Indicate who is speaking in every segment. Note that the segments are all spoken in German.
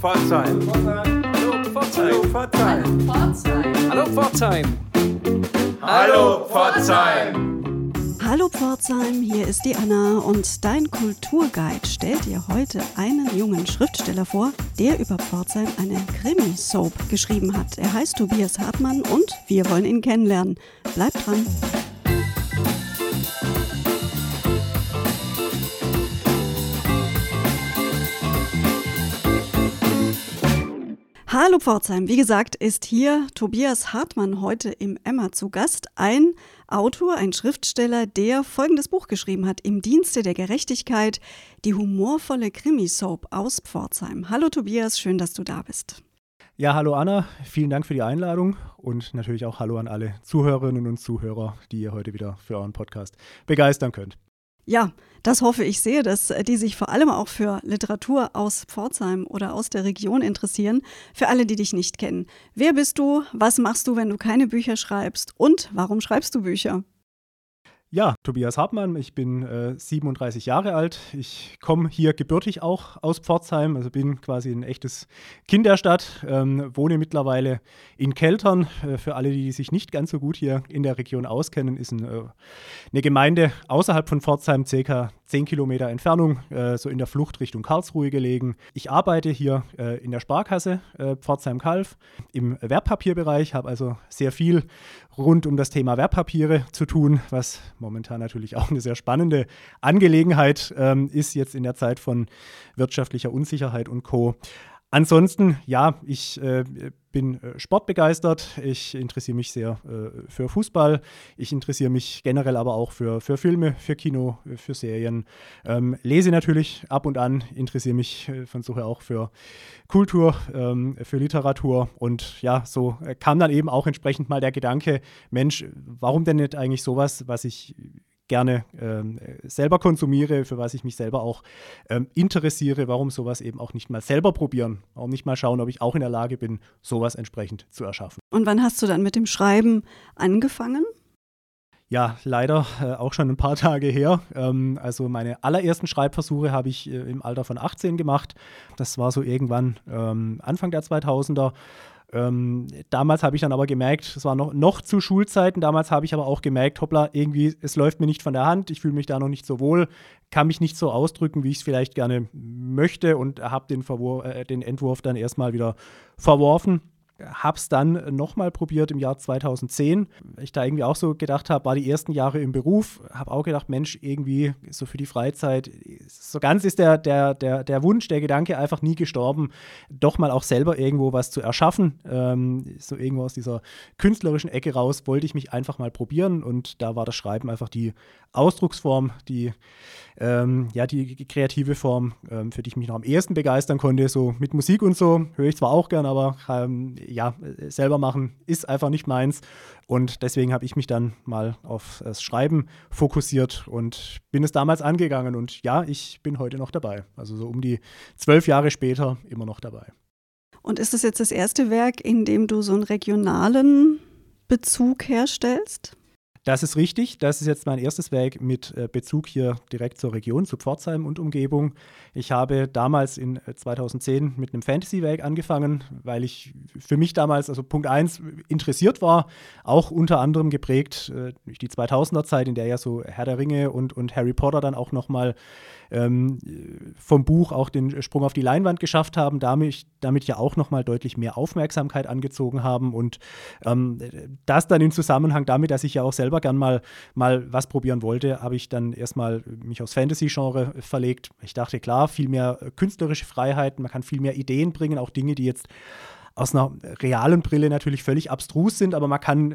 Speaker 1: Pforzheim.
Speaker 2: Hallo Pforzheim.
Speaker 1: Hallo Pforzheim.
Speaker 2: Hallo Pforzheim.
Speaker 3: Hallo Pforzheim, hier ist die Anna und dein Kulturguide stellt dir heute einen jungen Schriftsteller vor, der über Pforzheim eine Krimi-Soap geschrieben hat. Er heißt Tobias Hartmann und wir wollen ihn kennenlernen. Bleibt dran. Hallo Pforzheim, wie gesagt, ist hier Tobias Hartmann heute im Emma zu Gast, ein Autor, ein Schriftsteller, der folgendes Buch geschrieben hat, Im Dienste der Gerechtigkeit, die humorvolle Krimisoap aus Pforzheim. Hallo Tobias, schön, dass du da bist.
Speaker 4: Ja, hallo Anna, vielen Dank für die Einladung und natürlich auch hallo an alle Zuhörerinnen und Zuhörer, die ihr heute wieder für euren Podcast begeistern könnt.
Speaker 3: Ja, das hoffe ich sehr, dass äh, die sich vor allem auch für Literatur aus Pforzheim oder aus der Region interessieren. Für alle, die dich nicht kennen. Wer bist du? Was machst du, wenn du keine Bücher schreibst? Und warum schreibst du Bücher?
Speaker 4: Ja, Tobias Hartmann, ich bin äh, 37 Jahre alt. Ich komme hier gebürtig auch aus Pforzheim, also bin quasi ein echtes Kind der Stadt, ähm, wohne mittlerweile in Keltern. Äh, für alle, die sich nicht ganz so gut hier in der Region auskennen, ist ein, äh, eine Gemeinde außerhalb von Pforzheim, circa 10 Kilometer Entfernung, äh, so in der Flucht Richtung Karlsruhe gelegen. Ich arbeite hier äh, in der Sparkasse äh, Pforzheim-Kalf im Wertpapierbereich, habe also sehr viel rund um das Thema Wertpapiere zu tun, was momentan natürlich auch eine sehr spannende Angelegenheit ähm, ist, jetzt in der Zeit von wirtschaftlicher Unsicherheit und Co. Ansonsten, ja, ich äh, bin äh, sportbegeistert. Ich interessiere mich sehr äh, für Fußball. Ich interessiere mich generell aber auch für, für Filme, für Kino, für Serien. Ähm, lese natürlich ab und an, interessiere mich äh, von Suche auch für Kultur, ähm, für Literatur. Und ja, so kam dann eben auch entsprechend mal der Gedanke, Mensch, warum denn nicht eigentlich sowas, was ich gerne ähm, selber konsumiere, für was ich mich selber auch ähm, interessiere, warum sowas eben auch nicht mal selber probieren, warum nicht mal schauen, ob ich auch in der Lage bin, sowas entsprechend zu erschaffen.
Speaker 3: Und wann hast du dann mit dem Schreiben angefangen?
Speaker 4: Ja, leider äh, auch schon ein paar Tage her. Ähm, also meine allerersten Schreibversuche habe ich äh, im Alter von 18 gemacht. Das war so irgendwann ähm, Anfang der 2000er. Ähm, damals habe ich dann aber gemerkt, es war noch, noch zu Schulzeiten, damals habe ich aber auch gemerkt, hoppla, irgendwie, es läuft mir nicht von der Hand, ich fühle mich da noch nicht so wohl, kann mich nicht so ausdrücken, wie ich es vielleicht gerne möchte und habe den, äh, den Entwurf dann erstmal wieder verworfen habe es dann nochmal probiert im Jahr 2010. Ich da irgendwie auch so gedacht habe, war die ersten Jahre im Beruf, habe auch gedacht, Mensch, irgendwie so für die Freizeit, so ganz ist der, der, der, der Wunsch, der Gedanke einfach nie gestorben, doch mal auch selber irgendwo was zu erschaffen. Ähm, so irgendwo aus dieser künstlerischen Ecke raus wollte ich mich einfach mal probieren und da war das Schreiben einfach die Ausdrucksform, die ähm, ja, die kreative Form, ähm, für die ich mich noch am ehesten begeistern konnte. So mit Musik und so höre ich zwar auch gern, aber ähm, ja, selber machen ist einfach nicht meins. Und deswegen habe ich mich dann mal auf das Schreiben fokussiert und bin es damals angegangen. Und ja, ich bin heute noch dabei. Also so um die zwölf Jahre später immer noch dabei.
Speaker 3: Und ist das jetzt das erste Werk, in dem du so einen regionalen Bezug herstellst?
Speaker 4: Das ist richtig. Das ist jetzt mein erstes Werk mit äh, Bezug hier direkt zur Region, zu Pforzheim und Umgebung. Ich habe damals in 2010 äh, mit einem Fantasy-Werk angefangen, weil ich für mich damals, also Punkt 1, interessiert war, auch unter anderem geprägt äh, durch die 2000er-Zeit, in der ja so Herr der Ringe und, und Harry Potter dann auch nochmal ähm, vom Buch auch den Sprung auf die Leinwand geschafft haben, damit, damit ja auch nochmal deutlich mehr Aufmerksamkeit angezogen haben und ähm, das dann im Zusammenhang damit, dass ich ja auch selber gern mal, mal was probieren wollte, habe ich dann erstmal mich aufs Fantasy-Genre verlegt. Ich dachte, klar, viel mehr künstlerische Freiheit, man kann viel mehr Ideen bringen, auch Dinge, die jetzt aus einer realen Brille natürlich völlig abstrus sind, aber man kann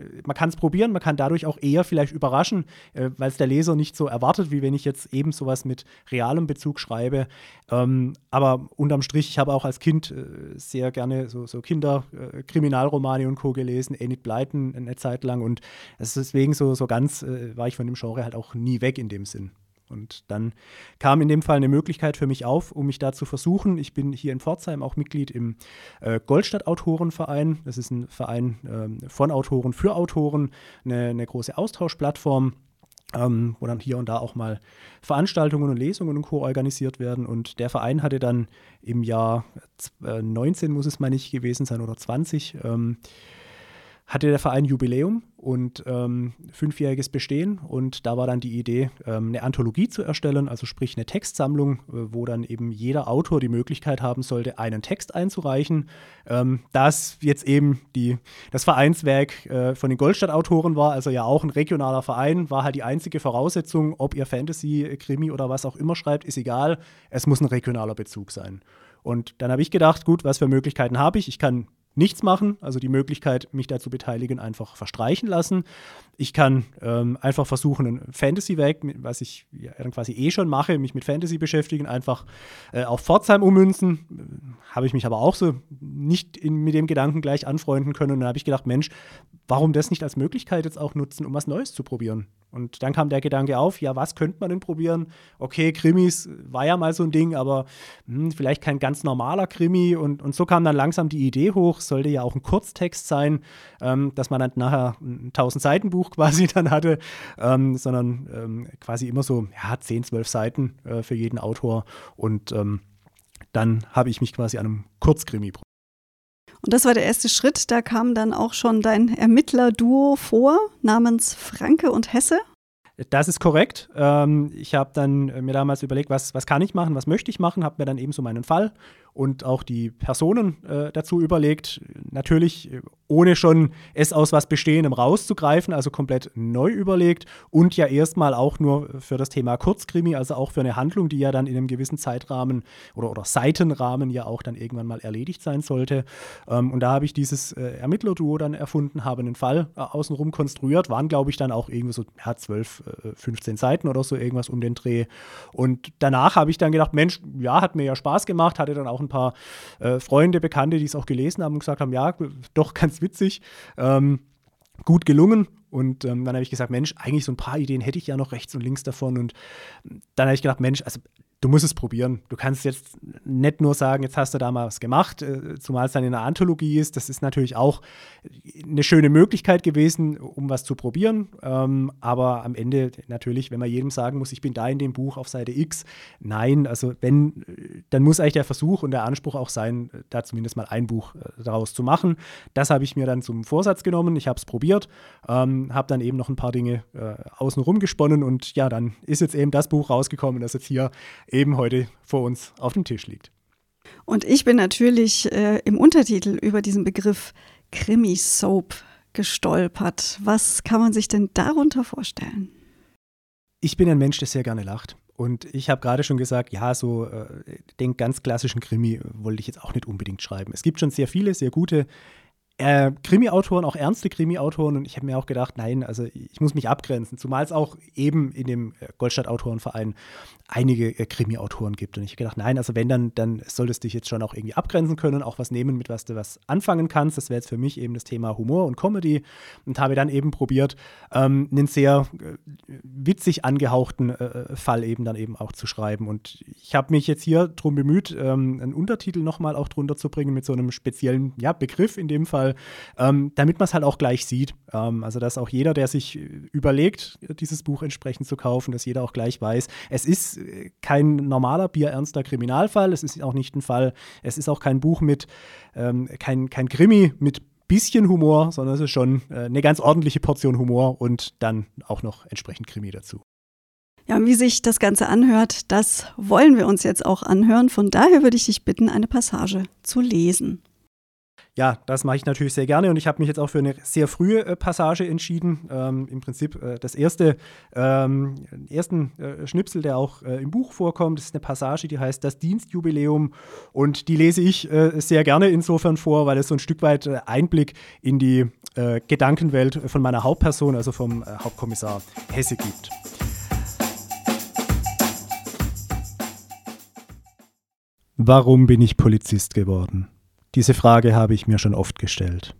Speaker 4: es probieren, man kann dadurch auch eher vielleicht überraschen, äh, weil es der Leser nicht so erwartet, wie wenn ich jetzt eben sowas mit realem Bezug schreibe. Ähm, aber unterm Strich, ich habe auch als Kind äh, sehr gerne so, so Kinder-Kriminalromane äh, und Co. gelesen, Enid Blyton eine Zeit lang und deswegen so, so ganz äh, war ich von dem Genre halt auch nie weg in dem Sinn. Und dann kam in dem Fall eine Möglichkeit für mich auf, um mich da zu versuchen. Ich bin hier in Pforzheim auch Mitglied im äh, Goldstadt-Autorenverein. Das ist ein Verein äh, von Autoren für Autoren, eine, eine große Austauschplattform ähm, wo dann hier und da auch mal Veranstaltungen und Lesungen und Co. organisiert werden. Und der Verein hatte dann im Jahr 19 muss es mal nicht gewesen sein oder 20, ähm, hatte der Verein Jubiläum und ähm, fünfjähriges Bestehen. Und da war dann die Idee, ähm, eine Anthologie zu erstellen, also sprich eine Textsammlung, äh, wo dann eben jeder Autor die Möglichkeit haben sollte, einen Text einzureichen. Ähm, das jetzt eben die, das Vereinswerk äh, von den Goldstadt-Autoren war, also ja auch ein regionaler Verein, war halt die einzige Voraussetzung, ob ihr Fantasy, Krimi oder was auch immer schreibt, ist egal. Es muss ein regionaler Bezug sein. Und dann habe ich gedacht, gut, was für Möglichkeiten habe ich? Ich kann nichts machen, also die Möglichkeit, mich dazu beteiligen, einfach verstreichen lassen. Ich kann ähm, einfach versuchen, ein Fantasy-Werk, was ich ja quasi eh schon mache, mich mit Fantasy beschäftigen, einfach äh, auf Pforzheim ummünzen. Habe ich mich aber auch so nicht in, mit dem Gedanken gleich anfreunden können. Und dann habe ich gedacht, Mensch, warum das nicht als Möglichkeit jetzt auch nutzen, um was Neues zu probieren? Und dann kam der Gedanke auf, ja, was könnte man denn probieren? Okay, Krimis war ja mal so ein Ding, aber hm, vielleicht kein ganz normaler Krimi. Und, und so kam dann langsam die Idee hoch, sollte ja auch ein Kurztext sein, ähm, dass man dann nachher ein 1000-Seiten-Buch quasi dann hatte, ähm, sondern ähm, quasi immer so, ja, 10, 12 Seiten äh, für jeden Autor. Und ähm, dann habe ich mich quasi an einem Kurzkrimi probiert.
Speaker 3: Und das war der erste Schritt. Da kam dann auch schon dein Ermittler-Duo vor, namens Franke und Hesse.
Speaker 4: Das ist korrekt. Ähm, ich habe dann mir damals überlegt, was, was kann ich machen, was möchte ich machen, habe mir dann eben so meinen Fall und auch die Personen äh, dazu überlegt. Natürlich äh, ohne schon es aus was Bestehendem rauszugreifen, also komplett neu überlegt und ja erstmal auch nur für das Thema Kurzkrimi, also auch für eine Handlung, die ja dann in einem gewissen Zeitrahmen oder, oder Seitenrahmen ja auch dann irgendwann mal erledigt sein sollte. Ähm, und da habe ich dieses äh, Ermittlerduo dann erfunden, habe einen Fall äh, außenrum konstruiert, waren glaube ich dann auch irgendwie so ja, 12, äh, 15 Seiten oder so irgendwas um den Dreh. Und danach habe ich dann gedacht, Mensch, ja, hat mir ja Spaß gemacht, hatte dann auch ein paar äh, Freunde, Bekannte, die es auch gelesen haben und gesagt haben, ja, doch ganz witzig, ähm, gut gelungen. Und ähm, dann habe ich gesagt, Mensch, eigentlich so ein paar Ideen hätte ich ja noch rechts und links davon. Und dann habe ich gedacht, Mensch, also du musst es probieren. Du kannst jetzt nicht nur sagen, jetzt hast du da mal was gemacht, äh, zumal es dann in einer Anthologie ist. Das ist natürlich auch eine schöne Möglichkeit gewesen, um was zu probieren. Ähm, aber am Ende natürlich, wenn man jedem sagen muss, ich bin da in dem Buch auf Seite X, nein, also wenn, dann muss eigentlich der Versuch und der Anspruch auch sein, da zumindest mal ein Buch äh, daraus zu machen. Das habe ich mir dann zum Vorsatz genommen. Ich habe es probiert, ähm, habe dann eben noch ein paar Dinge äh, außenrum gesponnen und ja, dann ist jetzt eben das Buch rausgekommen, das jetzt hier eben heute vor uns auf dem Tisch liegt.
Speaker 3: Und ich bin natürlich äh, im Untertitel über diesen Begriff Krimi-Soap gestolpert. Was kann man sich denn darunter vorstellen?
Speaker 4: Ich bin ein Mensch, der sehr gerne lacht. Und ich habe gerade schon gesagt, ja, so äh, den ganz klassischen Krimi wollte ich jetzt auch nicht unbedingt schreiben. Es gibt schon sehr viele, sehr gute äh, Krimi-Autoren, auch ernste Krimi-Autoren. Und ich habe mir auch gedacht, nein, also ich muss mich abgrenzen. Zumal es auch eben in dem äh, Goldstadt-Autorenverein einige äh, Krimi-Autoren gibt. Und ich habe gedacht, nein, also wenn, dann, dann solltest du dich jetzt schon auch irgendwie abgrenzen können, auch was nehmen, mit was du was anfangen kannst. Das wäre jetzt für mich eben das Thema Humor und Comedy. Und habe dann eben probiert, ähm, einen sehr äh, witzig angehauchten äh, Fall eben dann eben auch zu schreiben. Und ich habe mich jetzt hier darum bemüht, ähm, einen Untertitel nochmal auch drunter zu bringen mit so einem speziellen ja, Begriff in dem Fall Ähm, damit man es halt auch gleich sieht. Ähm, also, dass auch jeder, der sich überlegt, dieses Buch entsprechend zu kaufen, dass jeder auch gleich weiß, es ist äh, kein normaler, bierernster Kriminalfall, es ist auch nicht ein Fall, es ist auch kein Buch mit, ähm, kein, kein Krimi mit bisschen Humor, sondern es ist schon äh, eine ganz ordentliche Portion Humor und dann auch noch entsprechend Krimi dazu.
Speaker 3: Ja, und wie sich das Ganze anhört, das wollen wir uns jetzt auch anhören. Von daher würde ich dich bitten, eine Passage zu lesen.
Speaker 4: Ja, das mache ich natürlich sehr gerne und ich habe mich jetzt auch für eine sehr frühe äh, Passage entschieden. Ähm, Im Prinzip äh, das erste, ähm, ersten äh, Schnipsel, der auch äh, im Buch vorkommt, das ist eine Passage, die heißt Das Dienstjubiläum und die lese ich äh, sehr gerne insofern vor, weil es so ein Stück weit äh, Einblick in die Gedankenwelt von meiner Hauptperson, also vom Hauptkommissar Hesse gibt. Warum bin ich Polizist geworden? Diese Frage habe ich mir schon oft gestellt.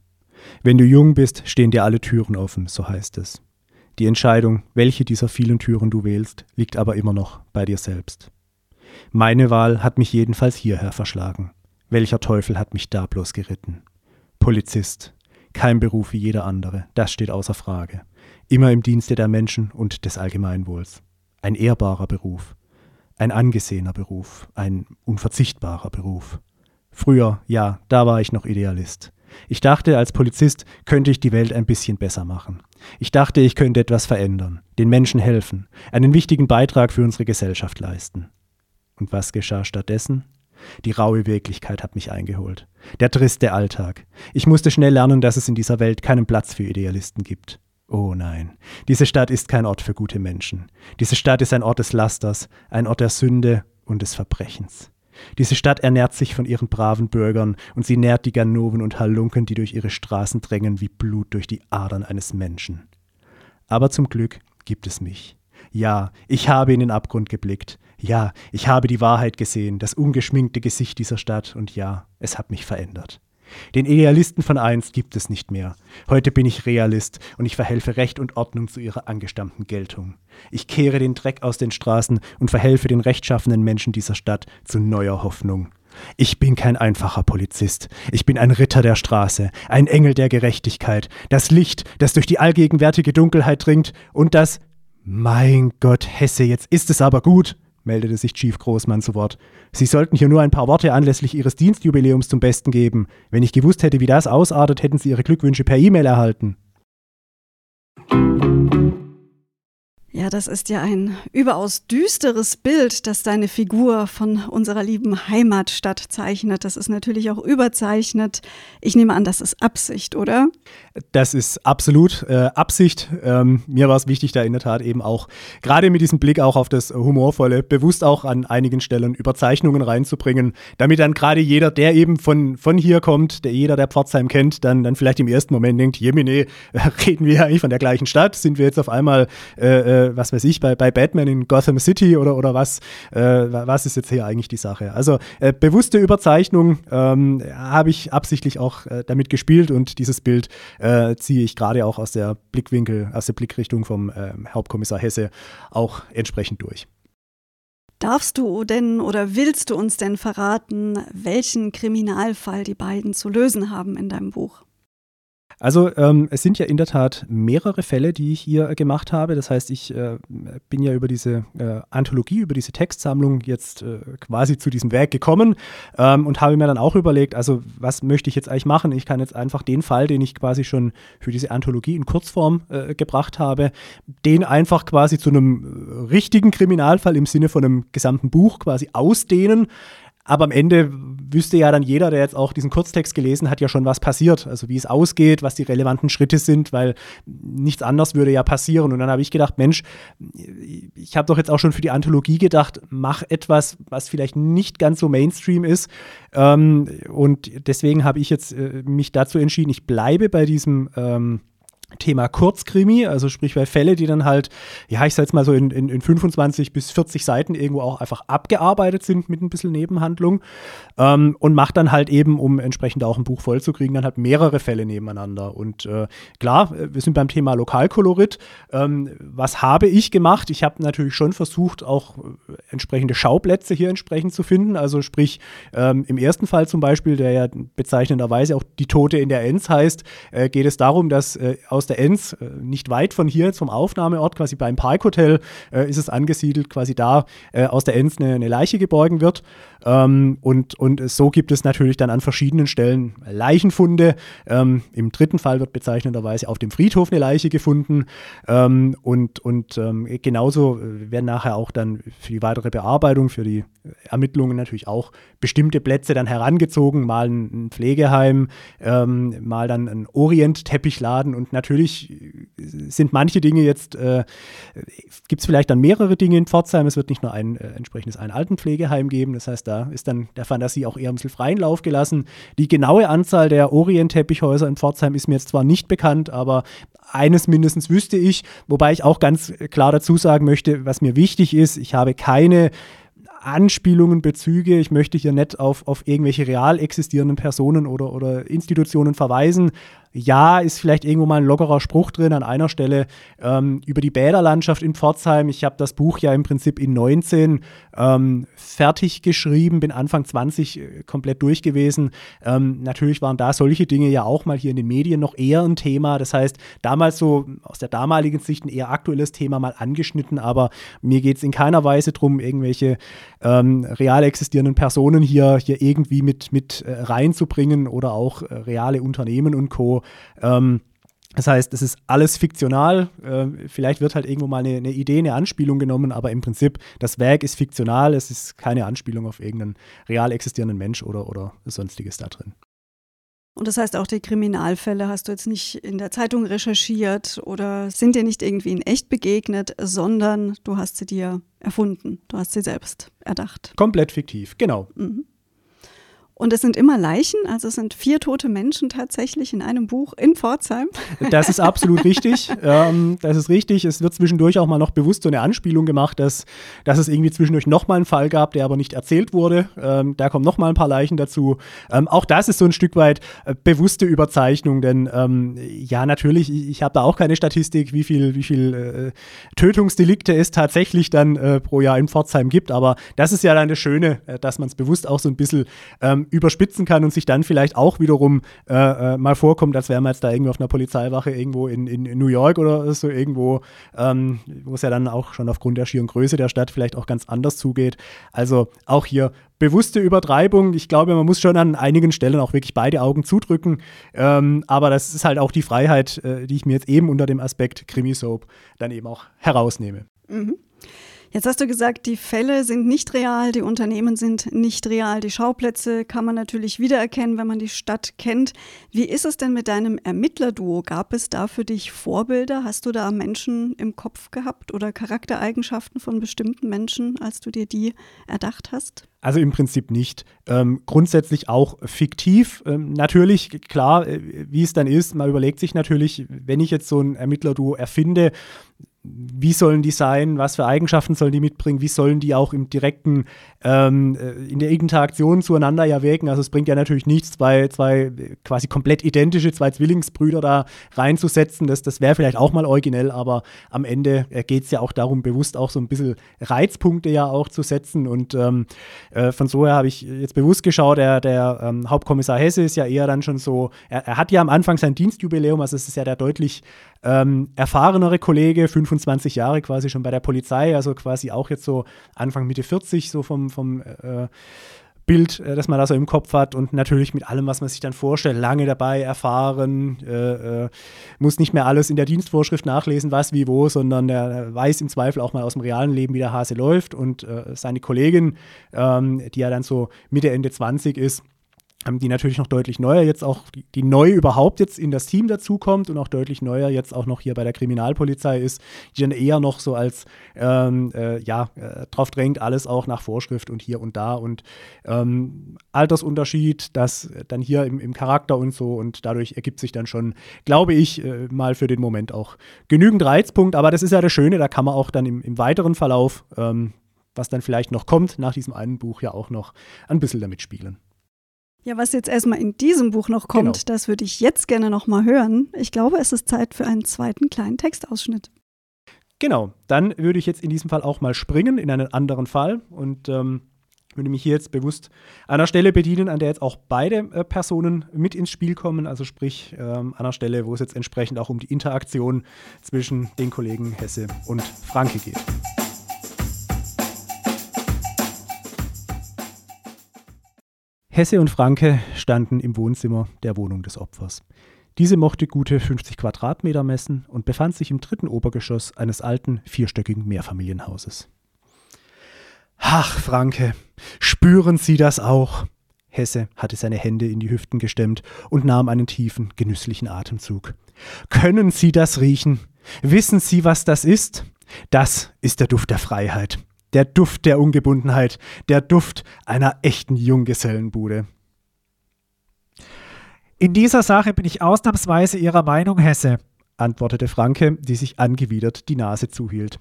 Speaker 4: Wenn du jung bist, stehen dir alle Türen offen, so heißt es. Die Entscheidung, welche dieser vielen Türen du wählst, liegt aber immer noch bei dir selbst. Meine Wahl hat mich jedenfalls hierher verschlagen. Welcher Teufel hat mich da bloß geritten? Polizist. Kein Beruf wie jeder andere, das steht außer Frage. immer im Dienste der Menschen und des Allgemeinwohls. Ein ehrbarer Beruf, ein angesehener Beruf, ein unverzichtbarer Beruf. Früher, ja, da war ich noch Idealist. Ich dachte, als Polizist könnte ich die Welt ein bisschen besser machen. Ich dachte, ich könnte etwas verändern, den Menschen helfen, einen wichtigen Beitrag für unsere Gesellschaft leisten. Und was geschah stattdessen? Die raue Wirklichkeit hat mich eingeholt. Der triste Alltag. Ich musste schnell lernen, dass es in dieser Welt keinen Platz für Idealisten gibt. Oh nein, diese Stadt ist kein Ort für gute Menschen. Diese Stadt ist ein Ort des Lasters, ein Ort der Sünde und des Verbrechens. Diese Stadt ernährt sich von ihren braven Bürgern und sie nährt die Ganoven und Halunken, die durch ihre Straßen drängen wie Blut durch die Adern eines Menschen. Aber zum Glück gibt es mich. Ja, ich habe in den Abgrund geblickt. Ja, ich habe die Wahrheit gesehen, das ungeschminkte Gesicht dieser Stadt und ja, es hat mich verändert. Den Idealisten von einst gibt es nicht mehr. Heute bin ich Realist und ich verhelfe Recht und Ordnung zu ihrer angestammten Geltung. Ich kehre den Dreck aus den Straßen und verhelfe den rechtschaffenen Menschen dieser Stadt zu neuer Hoffnung. Ich bin kein einfacher Polizist. Ich bin ein Ritter der Straße, ein Engel der Gerechtigkeit, das Licht, das durch die allgegenwärtige Dunkelheit dringt und das. Mein Gott, Hesse, jetzt ist es aber gut meldete sich Chief Großmann zu Wort. Sie sollten hier nur ein paar Worte anlässlich Ihres Dienstjubiläums zum Besten geben. Wenn ich gewusst hätte, wie das ausartet, hätten Sie Ihre Glückwünsche per E-Mail erhalten.
Speaker 3: Ja, das ist ja ein überaus düsteres Bild, das deine Figur von unserer lieben Heimatstadt zeichnet. Das ist natürlich auch überzeichnet. Ich nehme an, das ist Absicht, oder?
Speaker 4: Das ist absolut äh, Absicht. Ähm, mir war es wichtig, da in der Tat eben auch, gerade mit diesem Blick auch auf das Humorvolle, bewusst auch an einigen Stellen Überzeichnungen reinzubringen, damit dann gerade jeder, der eben von, von hier kommt, der jeder, der Pforzheim kennt, dann, dann vielleicht im ersten Moment denkt, Jemine, reden wir eigentlich von der gleichen Stadt? Sind wir jetzt auf einmal äh, äh was weiß ich, bei, bei Batman in Gotham City oder, oder was, äh, was ist jetzt hier eigentlich die Sache? Also äh, bewusste Überzeichnung ähm, habe ich absichtlich auch äh, damit gespielt und dieses Bild äh, ziehe ich gerade auch aus der Blickwinkel, aus der Blickrichtung vom ähm, Hauptkommissar Hesse auch entsprechend durch.
Speaker 3: Darfst du denn oder willst du uns denn verraten, welchen Kriminalfall die beiden zu lösen haben in deinem Buch?
Speaker 4: Also ähm, es sind ja in der Tat mehrere Fälle, die ich hier gemacht habe. Das heißt, ich äh, bin ja über diese äh, Anthologie, über diese Textsammlung jetzt äh, quasi zu diesem Werk gekommen ähm, und habe mir dann auch überlegt, also was möchte ich jetzt eigentlich machen? Ich kann jetzt einfach den Fall, den ich quasi schon für diese Anthologie in Kurzform äh, gebracht habe, den einfach quasi zu einem richtigen Kriminalfall im Sinne von einem gesamten Buch quasi ausdehnen. Aber am Ende wüsste ja dann jeder, der jetzt auch diesen Kurztext gelesen hat, ja schon, was passiert. Also wie es ausgeht, was die relevanten Schritte sind, weil nichts anderes würde ja passieren. Und dann habe ich gedacht, Mensch, ich habe doch jetzt auch schon für die Anthologie gedacht, mach etwas, was vielleicht nicht ganz so Mainstream ist. Ähm, und deswegen habe ich jetzt äh, mich dazu entschieden, ich bleibe bei diesem ähm, Thema Kurzkrimi, also sprich bei Fälle, die dann halt, ja, ich sag jetzt mal so in, in, in 25 bis 40 Seiten irgendwo auch einfach abgearbeitet sind mit ein bisschen Nebenhandlung ähm, und macht dann halt eben, um entsprechend auch ein Buch vollzukriegen, dann halt mehrere Fälle nebeneinander. Und äh, klar, wir sind beim Thema Lokalkolorit. Ähm, was habe ich gemacht? Ich habe natürlich schon versucht, auch äh, entsprechende Schauplätze hier entsprechend zu finden. Also sprich, ähm, im ersten Fall zum Beispiel, der ja bezeichnenderweise auch die Tote in der Enz heißt, äh, geht es darum, dass äh, aus aus der Enz, äh, nicht weit von hier zum Aufnahmeort, quasi beim Parkhotel, äh, ist es angesiedelt, quasi da äh, aus der Enz eine, eine Leiche geborgen wird. Ähm, und, und so gibt es natürlich dann an verschiedenen Stellen Leichenfunde. Ähm, Im dritten Fall wird bezeichnenderweise auf dem Friedhof eine Leiche gefunden. Ähm, und und ähm, genauso werden nachher auch dann für die weitere Bearbeitung, für die Ermittlungen natürlich auch bestimmte Plätze dann herangezogen. Mal ein Pflegeheim, ähm, mal dann ein Orient-Teppichladen. Und natürlich sind manche Dinge jetzt, äh, gibt es vielleicht dann mehrere Dinge in Pforzheim. Es wird nicht nur ein äh, entsprechendes ein Altenpflegeheim geben. Das heißt, da da ist dann der Fantasie auch eher ein bisschen freien Lauf gelassen. Die genaue Anzahl der Orient-Teppichhäuser in Pforzheim ist mir jetzt zwar nicht bekannt, aber eines mindestens wüsste ich, wobei ich auch ganz klar dazu sagen möchte, was mir wichtig ist, ich habe keine Anspielungen, Bezüge. Ich möchte hier nicht auf, auf irgendwelche real existierenden Personen oder, oder Institutionen verweisen. Ja, ist vielleicht irgendwo mal ein lockerer Spruch drin an einer Stelle ähm, über die Bäderlandschaft in Pforzheim. Ich habe das Buch ja im Prinzip in 19 ähm, fertig geschrieben, bin Anfang 20 äh, komplett durch gewesen. Ähm, natürlich waren da solche Dinge ja auch mal hier in den Medien noch eher ein Thema. Das heißt, damals so aus der damaligen Sicht ein eher aktuelles Thema mal angeschnitten, aber mir geht es in keiner Weise darum, irgendwelche ähm, real existierenden Personen hier, hier irgendwie mit, mit äh, reinzubringen oder auch äh, reale Unternehmen und Co. Ähm, das heißt, es ist alles fiktional. Äh, vielleicht wird halt irgendwo mal eine, eine, Idee, eine Anspielung genommen, aber im Prinzip, das Werk ist fiktional. Es ist keine Anspielung auf irgendeinen real existierenden Mensch oder, oder sonstiges da drin.
Speaker 3: Und das heißt, auch die Kriminalfälle hast du jetzt nicht in der Zeitung recherchiert oder sind dir nicht irgendwie in echt begegnet, sondern du hast sie dir erfunden. Du hast sie selbst erdacht.
Speaker 4: Komplett fiktiv, genau. Mhm.
Speaker 3: Und es sind immer Leichen, also es sind vier tote Menschen tatsächlich in einem Buch in Pforzheim.
Speaker 4: Das ist absolut richtig. Ähm, das ist richtig. Es wird zwischendurch auch mal noch bewusst so eine Anspielung gemacht, dass, dass es irgendwie zwischendurch nochmal einen Fall gab, der aber nicht erzählt wurde. Ähm, da kommen nochmal ein paar Leichen dazu. Ähm, auch das ist so ein Stück weit äh, bewusste Überzeichnung, denn ähm, ja, natürlich, ich, ich habe da auch keine Statistik, wie viel, wie viel äh, Tötungsdelikte es tatsächlich dann äh, pro Jahr in Pforzheim gibt. Aber das ist ja dann das Schöne, äh, dass man es bewusst auch so ein bisschen ähm, überspitzen kann und sich dann vielleicht auch wiederum äh, äh, mal vorkommt, als wäre man jetzt da irgendwie auf einer Polizeiwache irgendwo in, in, in New York oder so irgendwo, ähm, wo es ja dann auch schon aufgrund der schieren Größe der Stadt vielleicht auch ganz anders zugeht. Also auch hier bewusste Übertreibung. Ich glaube, man muss schon an einigen Stellen auch wirklich beide Augen zudrücken. Ähm, aber das ist halt auch die Freiheit, äh, die ich mir jetzt eben unter dem Aspekt Krimi-Soap dann eben auch herausnehme. Mhm.
Speaker 3: Jetzt hast du gesagt, die Fälle sind nicht real, die Unternehmen sind nicht real, die Schauplätze kann man natürlich wiedererkennen, wenn man die Stadt kennt. Wie ist es denn mit deinem Ermittlerduo? Gab es da für dich Vorbilder? Hast du da Menschen im Kopf gehabt oder Charaktereigenschaften von bestimmten Menschen, als du dir die erdacht hast?
Speaker 4: Also im Prinzip nicht. Ähm, grundsätzlich auch fiktiv. Ähm, natürlich, klar, äh, wie es dann ist, man überlegt sich natürlich, wenn ich jetzt so ein Ermittlerduo erfinde, wie sollen die sein, was für Eigenschaften sollen die mitbringen, wie sollen die auch im direkten, ähm, äh, in der Interaktion zueinander ja wirken. Also es bringt ja natürlich nichts, zwei, zwei quasi komplett identische, zwei Zwillingsbrüder da reinzusetzen. Das, das wäre vielleicht auch mal originell, aber am Ende äh, geht es ja auch darum, bewusst auch so ein bisschen Reizpunkte ja auch zu setzen. Und ähm, äh, von so her habe ich jetzt bewusst geschaut, der, der ähm, Hauptkommissar Hesse ist ja eher dann schon so, er, er, hat ja am Anfang sein Dienstjubiläum, also es ist ja der deutlich ähm, erfahrenere Kollege, 25 Jahre quasi schon bei der Polizei, also quasi auch jetzt so Anfang Mitte 40, so vom, vom äh, Bild, äh, das man da so im Kopf hat. Und natürlich mit allem, was man sich dann vorstellt, lange dabei, erfahren, äh, äh, muss nicht mehr alles in der Dienstvorschrift nachlesen, was, wie, wo, sondern der weiß im Zweifel auch mal aus dem realen Leben, wie der Hase läuft. Und äh, seine Kollegin, ähm, die ja dann so Mitte, Ende 20 ist, die natürlich noch deutlich neuer jetzt auch, die, die neu überhaupt jetzt in das Team dazukommt und auch deutlich neuer jetzt auch noch hier bei der Kriminalpolizei ist, die dann eher noch so als, ähm, äh, ja, äh, drauf drängt, alles auch nach Vorschrift und hier und da und ähm, Altersunterschied, das dann hier im, im, Charakter und so und dadurch ergibt sich dann schon, glaube ich, äh, mal für den Moment auch genügend Reizpunkt, aber das ist ja das Schöne, da kann man auch dann im, im weiteren Verlauf, ähm, was dann vielleicht noch kommt, nach diesem einen Buch ja auch noch ein bisschen damit spielen.
Speaker 3: Ja, was jetzt erstmal in diesem Buch noch kommt, genau. das würde ich jetzt gerne noch mal hören. Ich glaube, es ist Zeit für einen zweiten kleinen Textausschnitt.
Speaker 4: Genau, dann würde ich jetzt in diesem Fall auch mal springen in einen anderen Fall und ähm, würde mich hier jetzt bewusst einer Stelle bedienen, an der jetzt auch beide äh, Personen mit ins Spiel kommen, also sprich ähm, an einer Stelle, wo es jetzt entsprechend auch um die Interaktion zwischen den Kollegen Hesse und Franke geht. Hesse und Franke standen im Wohnzimmer der Wohnung des Opfers. Diese mochte gute 50 Quadratmeter messen und befand sich im dritten Obergeschoss eines alten, vierstöckigen Mehrfamilienhauses. Ach, Franke, spüren Sie das auch? Hesse hatte seine Hände in die Hüften gestemmt und nahm einen tiefen, genüsslichen Atemzug. Können Sie das riechen? Wissen Sie, was das ist? Das ist der Duft der Freiheit der Duft der Ungebundenheit, der Duft einer echten Junggesellenbude.
Speaker 5: In dieser Sache bin ich ausnahmsweise Ihrer Meinung, Hesse, antwortete Franke, die sich angewidert die Nase zuhielt.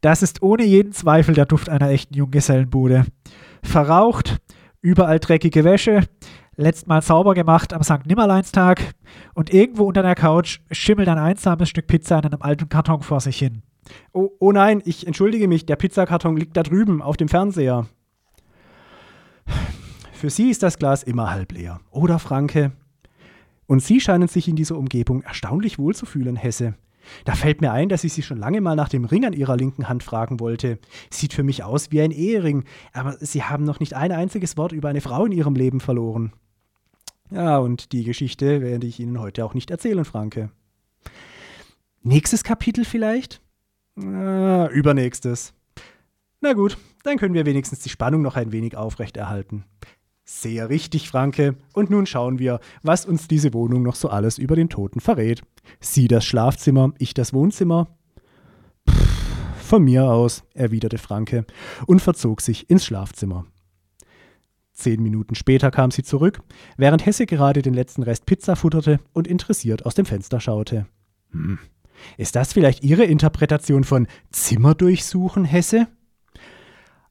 Speaker 5: Das ist ohne jeden Zweifel der Duft einer echten Junggesellenbude. Verraucht, überall dreckige Wäsche, letzt mal sauber gemacht am St. Nimmerleinstag und irgendwo unter der Couch schimmelt ein einsames Stück Pizza in einem alten Karton vor sich hin.
Speaker 4: Oh, oh nein, ich entschuldige mich, der Pizzakarton liegt da drüben auf dem Fernseher. Für Sie ist das Glas immer halb leer, oder Franke? Und Sie scheinen sich in dieser Umgebung erstaunlich wohl zu fühlen, Hesse. Da fällt mir ein, dass ich Sie schon lange mal nach dem Ring an Ihrer linken Hand fragen wollte. Sieht für mich aus wie ein Ehering, aber Sie haben noch nicht ein einziges Wort über eine Frau in Ihrem Leben verloren. Ja, und die Geschichte werde ich Ihnen heute auch nicht erzählen, Franke. Nächstes Kapitel vielleicht? Ah, übernächstes. Na gut, dann können wir wenigstens die Spannung noch ein wenig aufrechterhalten. Sehr richtig, Franke. Und nun schauen wir, was uns diese Wohnung noch so alles über den Toten verrät. Sie das Schlafzimmer, ich das Wohnzimmer. Pff, von mir aus, erwiderte Franke und verzog sich ins Schlafzimmer. Zehn Minuten später kam sie zurück, während Hesse gerade den letzten Rest Pizza futterte und interessiert aus dem Fenster schaute. Hm. Ist das vielleicht Ihre Interpretation von Zimmer durchsuchen, Hesse?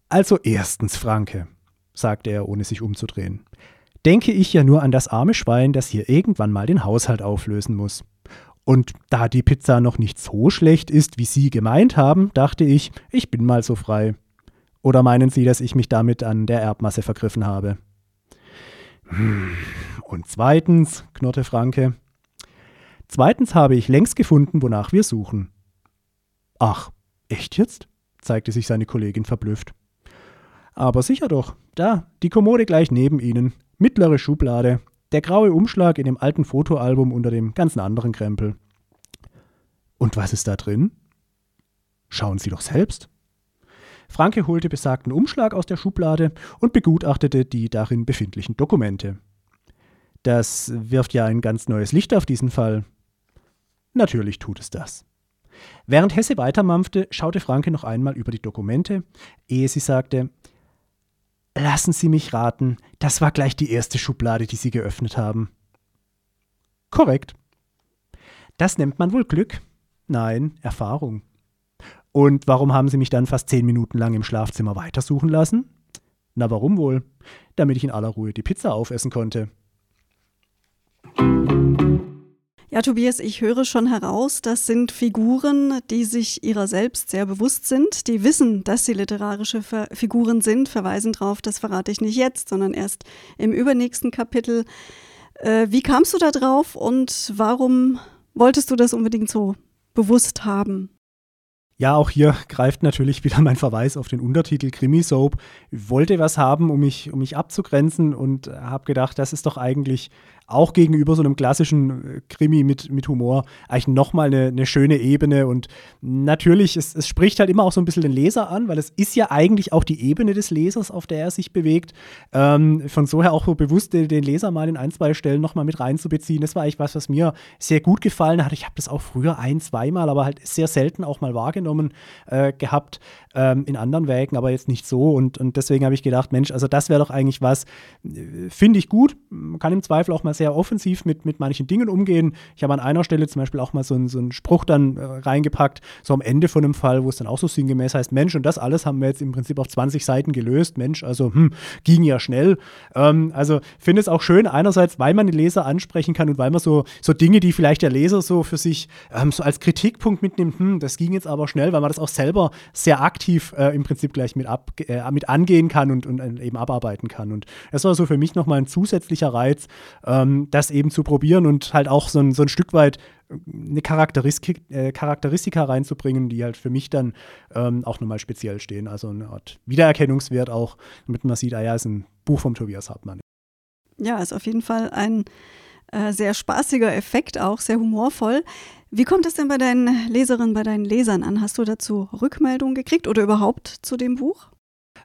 Speaker 4: Also erstens, Franke, sagte er, ohne sich umzudrehen. Denke ich ja nur an das arme Schwein, das hier irgendwann mal den Haushalt auflösen muss. Und da die Pizza noch nicht so schlecht ist, wie Sie gemeint haben, dachte ich, ich bin mal so frei. Oder meinen Sie, dass ich mich damit an der Erbmasse vergriffen habe? Hm. Und zweitens, knurrte Franke, zweitens habe ich längst gefunden, wonach wir suchen. Ach, echt jetzt? zeigte sich seine Kollegin verblüfft. Aber sicher doch, da, die Kommode gleich neben Ihnen, mittlere Schublade, der graue Umschlag in dem alten Fotoalbum unter dem ganzen anderen Krempel. Und was ist da drin? Schauen Sie doch selbst. Franke holte besagten Umschlag aus der Schublade und begutachtete die darin befindlichen Dokumente. Das wirft ja ein ganz neues Licht auf diesen Fall. Natürlich tut es das. Während Hesse weitermampfte, schaute Franke noch einmal über die Dokumente, ehe sie sagte, Lassen Sie mich raten, das war gleich die erste Schublade, die Sie geöffnet haben. Korrekt. Das nennt man wohl Glück? Nein, Erfahrung. Und warum haben Sie mich dann fast zehn Minuten lang im Schlafzimmer weitersuchen lassen? Na, warum wohl? Damit ich in aller Ruhe die Pizza aufessen konnte.
Speaker 3: Ja, Tobias, ich höre schon heraus, das sind Figuren, die sich ihrer selbst sehr bewusst sind, die wissen, dass sie literarische Figuren sind, verweisen darauf, das verrate ich nicht jetzt, sondern erst im übernächsten Kapitel. Äh, wie kamst du da drauf und warum wolltest du das unbedingt so bewusst haben?
Speaker 4: Ja, auch hier greift natürlich wieder mein Verweis auf den Untertitel Krimi Soap. Ich wollte was haben, um mich, um mich abzugrenzen und habe gedacht, das ist doch eigentlich auch gegenüber so einem klassischen äh, Krimi mit, mit Humor eigentlich nochmal eine, eine schöne Ebene. Und natürlich, es, es spricht halt immer auch so ein bisschen den Leser an, weil es ist ja eigentlich auch die Ebene des Lesers, auf der er sich bewegt. Ähm, von so her auch so bewusst den Leser mal in ein, zwei Stellen nochmal mit reinzubeziehen. Das war eigentlich was, was mir sehr gut gefallen hat. Ich habe das auch früher ein, zweimal, aber halt sehr selten auch mal wahrgenommen äh, gehabt ähm, in anderen Werken, aber jetzt nicht so. Und, und deswegen habe ich gedacht, Mensch, also das wäre doch eigentlich was, äh, finde ich gut. Kann im Zweifel auch mal sehr offensiv mit, mit manchen Dingen umgehen. Ich habe an einer Stelle zum Beispiel auch mal so, einen, so einen Spruch dann äh, reingepackt, so am Ende von einem Fall, wo es dann auch so sinngemäß heißt, Mensch, und das alles haben wir jetzt im Prinzip auf 20 Seiten gelöst. Mensch, also hm, ging ja schnell. Ähm, also finde es auch schön, einerseits, weil man den Leser ansprechen kann und weil man so, so Dinge, die vielleicht der Leser so für sich ähm, so als Kritikpunkt mitnimmt, hm, das ging jetzt aber schnell, weil man das auch selber sehr aktiv äh, im Prinzip gleich mit, ab, äh, mit angehen kann und, und äh, eben abarbeiten kann. Und das war so für mich nochmal ein zusätzlicher Reiz, ähm, ähm, das eben zu probieren und halt auch so ein, so ein Stück weit äh, eine Charakteristik, äh, Charakteristika reinzubringen, die halt für mich dann ähm, auch nochmal speziell stehen. Also eine Art Wiedererkennungswert auch, damit man sieht, ah ja, ist ein Buch vom Tobias Hartmann.
Speaker 3: Ja, ist auf jeden Fall ein äh, sehr spaßiger Effekt, auch sehr humorvoll. Wie kommt es denn bei deinen Leserinnen, bei deinen Lesern an? Hast du dazu Rückmeldungen gekriegt oder überhaupt zu dem Buch?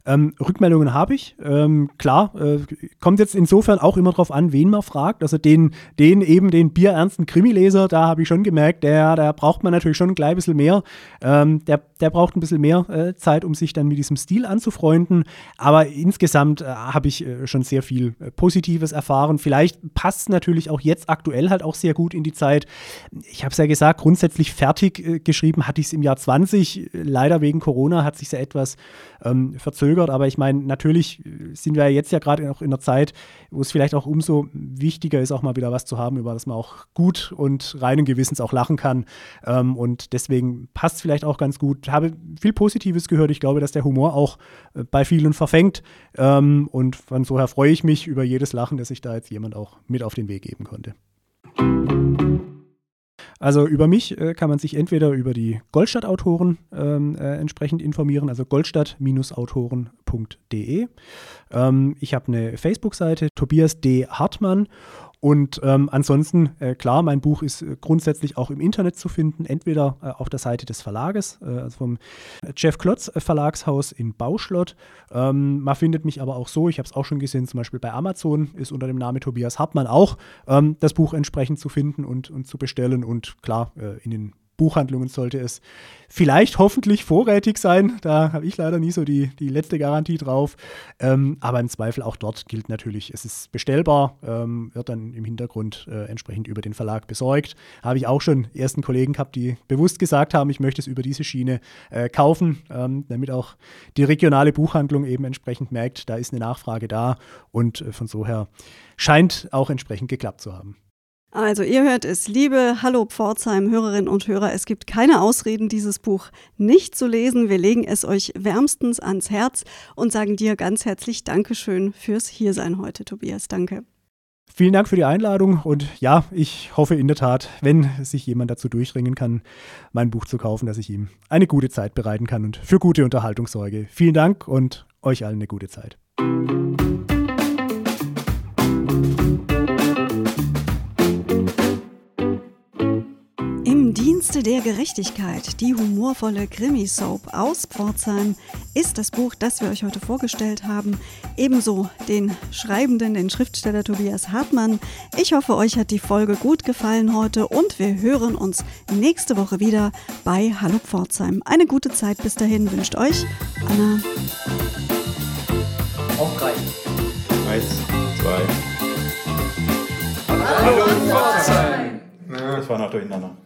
Speaker 4: Ähm, Rückmeldungen habe ich. Ähm, klar, äh, kommt jetzt insofern auch immer darauf an, wen man fragt. Also den, den eben den bierernsten Krimileser, da habe ich schon gemerkt, der, der braucht man natürlich schon ein klein bisschen mehr. Ähm, der, der braucht ein bisschen mehr äh, Zeit, um sich dann mit diesem Stil anzufreunden. Aber insgesamt äh, habe ich äh, schon sehr viel äh, Positives erfahren. Vielleicht passt es natürlich auch jetzt aktuell halt auch sehr gut in die Zeit. Ich habe es ja gesagt, grundsätzlich fertig äh, geschrieben hatte ich es im Jahr 20. Leider wegen Corona hat sich ja etwas ähm, verzögert gezögert, aber ich meine, natürlich sind wir jetzt ja gerade noch in einer Zeit, wo es vielleicht auch umso wichtiger ist, auch mal wieder was zu haben, über das man auch gut und reinen Gewissens auch lachen kann. Ähm, und deswegen passt es vielleicht auch ganz gut. Ich habe viel Positives gehört. Ich glaube, dass der Humor auch äh, bei vielen verfängt. Ähm, und von so her freue ich mich über jedes Lachen, das sich da jetzt jemand auch mit auf den Weg geben konnte. Also über mich äh, kann man sich entweder über die Goldstadt-Autoren ähm, äh, entsprechend informieren, also goldstadt-autoren.de. Ähm, ich habe eine Facebook-Seite, Tobias D. Hartmann und ähm, ansonsten, äh, klar, mein Buch ist äh, grundsätzlich auch im Internet zu finden, entweder äh, auf der Seite des Verlages, äh, also vom Jeff Klotz äh, Verlagshaus in Bauschlott. Ähm, man findet mich aber auch so, ich habe es auch schon gesehen, zum Beispiel bei Amazon ist unter dem Namen Tobias Hartmann auch ähm, das Buch entsprechend zu finden und, und zu bestellen und klar, äh, in den Buchhandlungen sollte es vielleicht hoffentlich vorrätig sein. Da habe ich leider nie so die, die letzte Garantie drauf. Ähm, aber im Zweifel auch dort gilt natürlich, es ist bestellbar, ähm, wird dann im Hintergrund äh, entsprechend über den Verlag besorgt. Habe ich auch schon ersten Kollegen gehabt, die bewusst gesagt haben, ich möchte es über diese Schiene äh, kaufen, ähm, damit auch die regionale Buchhandlung eben entsprechend merkt, da ist eine Nachfrage da und äh, von so her scheint auch entsprechend geklappt zu haben.
Speaker 3: Also ihr hört es, liebe Hallo Pforzheim Hörerinnen und Hörer, es gibt keine Ausreden, dieses Buch nicht zu lesen. Wir legen es euch wärmstens ans Herz und sagen dir ganz herzlich Dankeschön fürs Hiersein heute, Tobias. Danke.
Speaker 4: Vielen Dank für die Einladung und ja, ich hoffe in der Tat, wenn sich jemand dazu durchringen kann, mein Buch zu kaufen, dass ich ihm eine gute Zeit bereiten kann und für gute Unterhaltung sorge. Vielen Dank und euch allen eine gute Zeit.
Speaker 3: Dienste der Gerechtigkeit, die humorvolle Krimi-Soap aus Pforzheim, ist das Buch, das wir euch heute vorgestellt haben. Ebenso den Schreibenden, den Schriftsteller Tobias Hartmann. Ich hoffe, euch hat die Folge gut gefallen heute und wir hören uns nächste Woche wieder bei Hallo Pforzheim. Eine gute Zeit bis dahin wünscht euch Anna.
Speaker 2: Auch drei. Eins, zwei. Hallo Pforzheim!
Speaker 6: Das war noch durcheinander.